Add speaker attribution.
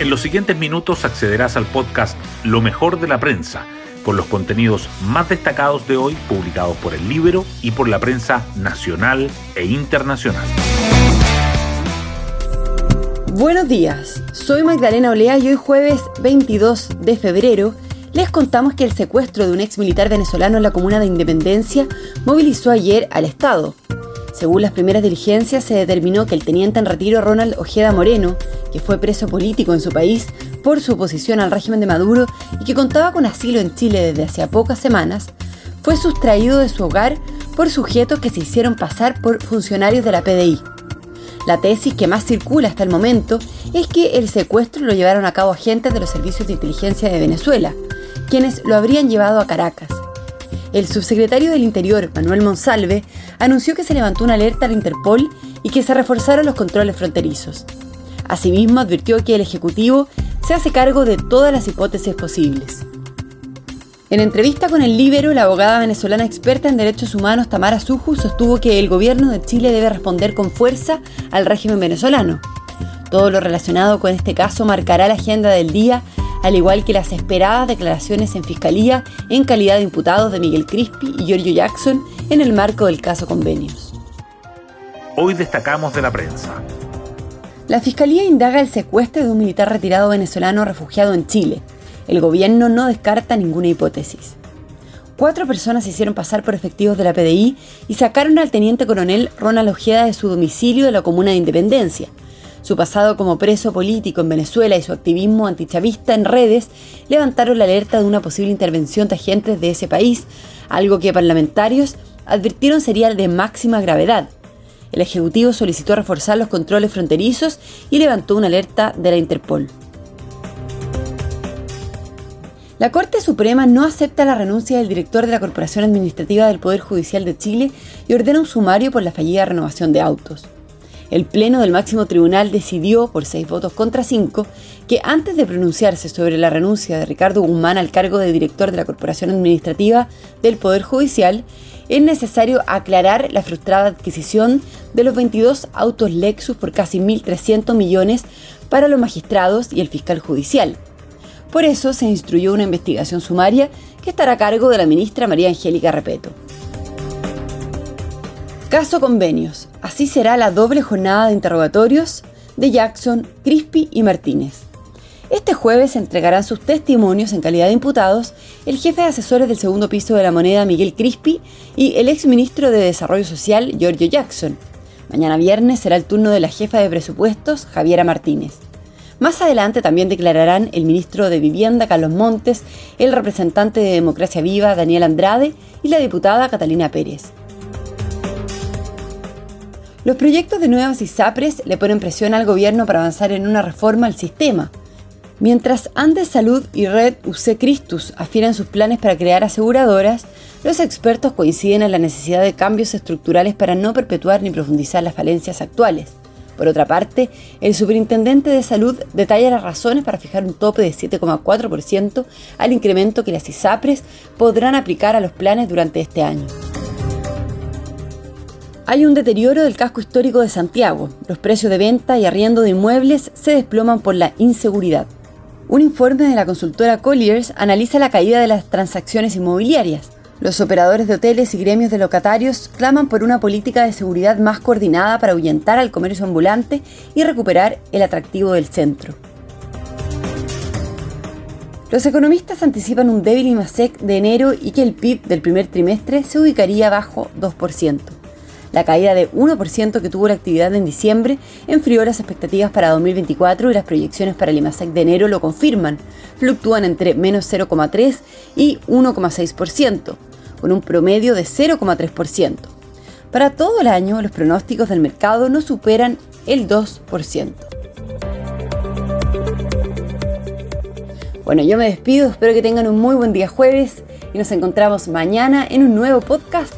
Speaker 1: En los siguientes minutos accederás al podcast Lo mejor de la prensa, con los contenidos más destacados de hoy publicados por el libro y por la prensa nacional e internacional.
Speaker 2: Buenos días, soy Magdalena Olea y hoy jueves 22 de febrero les contamos que el secuestro de un ex militar venezolano en la comuna de Independencia movilizó ayer al Estado. Según las primeras diligencias, se determinó que el teniente en retiro Ronald Ojeda Moreno, que fue preso político en su país por su oposición al régimen de Maduro y que contaba con asilo en Chile desde hacía pocas semanas, fue sustraído de su hogar por sujetos que se hicieron pasar por funcionarios de la PDI. La tesis que más circula hasta el momento es que el secuestro lo llevaron a cabo agentes de los servicios de inteligencia de Venezuela, quienes lo habrían llevado a Caracas. El subsecretario del Interior, Manuel Monsalve, anunció que se levantó una alerta al Interpol y que se reforzaron los controles fronterizos. Asimismo, advirtió que el Ejecutivo se hace cargo de todas las hipótesis posibles. En entrevista con el Libero, la abogada venezolana experta en derechos humanos Tamara Suju sostuvo que el gobierno de Chile debe responder con fuerza al régimen venezolano. Todo lo relacionado con este caso marcará la agenda del día al igual que las esperadas declaraciones en fiscalía en calidad de imputados de Miguel Crispi y Giorgio Jackson en el marco del caso Convenios.
Speaker 1: Hoy destacamos de la prensa.
Speaker 2: La fiscalía indaga el secuestro de un militar retirado venezolano refugiado en Chile. El gobierno no descarta ninguna hipótesis. Cuatro personas se hicieron pasar por efectivos de la PDI y sacaron al teniente coronel Ronald Ojeda de su domicilio de la comuna de Independencia, su pasado como preso político en Venezuela y su activismo antichavista en redes levantaron la alerta de una posible intervención de agentes de ese país, algo que parlamentarios advirtieron sería de máxima gravedad. El Ejecutivo solicitó reforzar los controles fronterizos y levantó una alerta de la Interpol. La Corte Suprema no acepta la renuncia del director de la Corporación Administrativa del Poder Judicial de Chile y ordena un sumario por la fallida renovación de autos. El Pleno del máximo tribunal decidió, por seis votos contra cinco, que antes de pronunciarse sobre la renuncia de Ricardo Guzmán al cargo de director de la Corporación Administrativa del Poder Judicial, es necesario aclarar la frustrada adquisición de los 22 autos Lexus por casi 1.300 millones para los magistrados y el fiscal judicial. Por eso se instruyó una investigación sumaria que estará a cargo de la ministra María Angélica Repeto. Caso Convenios. Así será la doble jornada de interrogatorios de Jackson, Crispy y Martínez. Este jueves entregarán sus testimonios en calidad de imputados el jefe de asesores del segundo piso de la moneda Miguel Crispy y el ex ministro de Desarrollo Social Giorgio Jackson. Mañana viernes será el turno de la jefa de presupuestos Javiera Martínez. Más adelante también declararán el ministro de Vivienda Carlos Montes, el representante de Democracia Viva Daniel Andrade y la diputada Catalina Pérez. Los proyectos de nuevas ISAPRES le ponen presión al gobierno para avanzar en una reforma al sistema. Mientras Andes Salud y Red UC Christus afinan sus planes para crear aseguradoras, los expertos coinciden en la necesidad de cambios estructurales para no perpetuar ni profundizar las falencias actuales. Por otra parte, el superintendente de salud detalla las razones para fijar un tope de 7,4% al incremento que las ISAPRES podrán aplicar a los planes durante este año. Hay un deterioro del casco histórico de Santiago. Los precios de venta y arriendo de inmuebles se desploman por la inseguridad. Un informe de la consultora Colliers analiza la caída de las transacciones inmobiliarias. Los operadores de hoteles y gremios de locatarios claman por una política de seguridad más coordinada para ahuyentar al comercio ambulante y recuperar el atractivo del centro. Los economistas anticipan un débil IMASEC de enero y que el PIB del primer trimestre se ubicaría bajo 2%. La caída de 1% que tuvo la actividad en diciembre enfrió las expectativas para 2024 y las proyecciones para el IMASEC de enero lo confirman. Fluctúan entre menos 0,3 y 1,6%, con un promedio de 0,3%. Para todo el año, los pronósticos del mercado no superan el 2%. Bueno, yo me despido, espero que tengan un muy buen día jueves y nos encontramos mañana en un nuevo podcast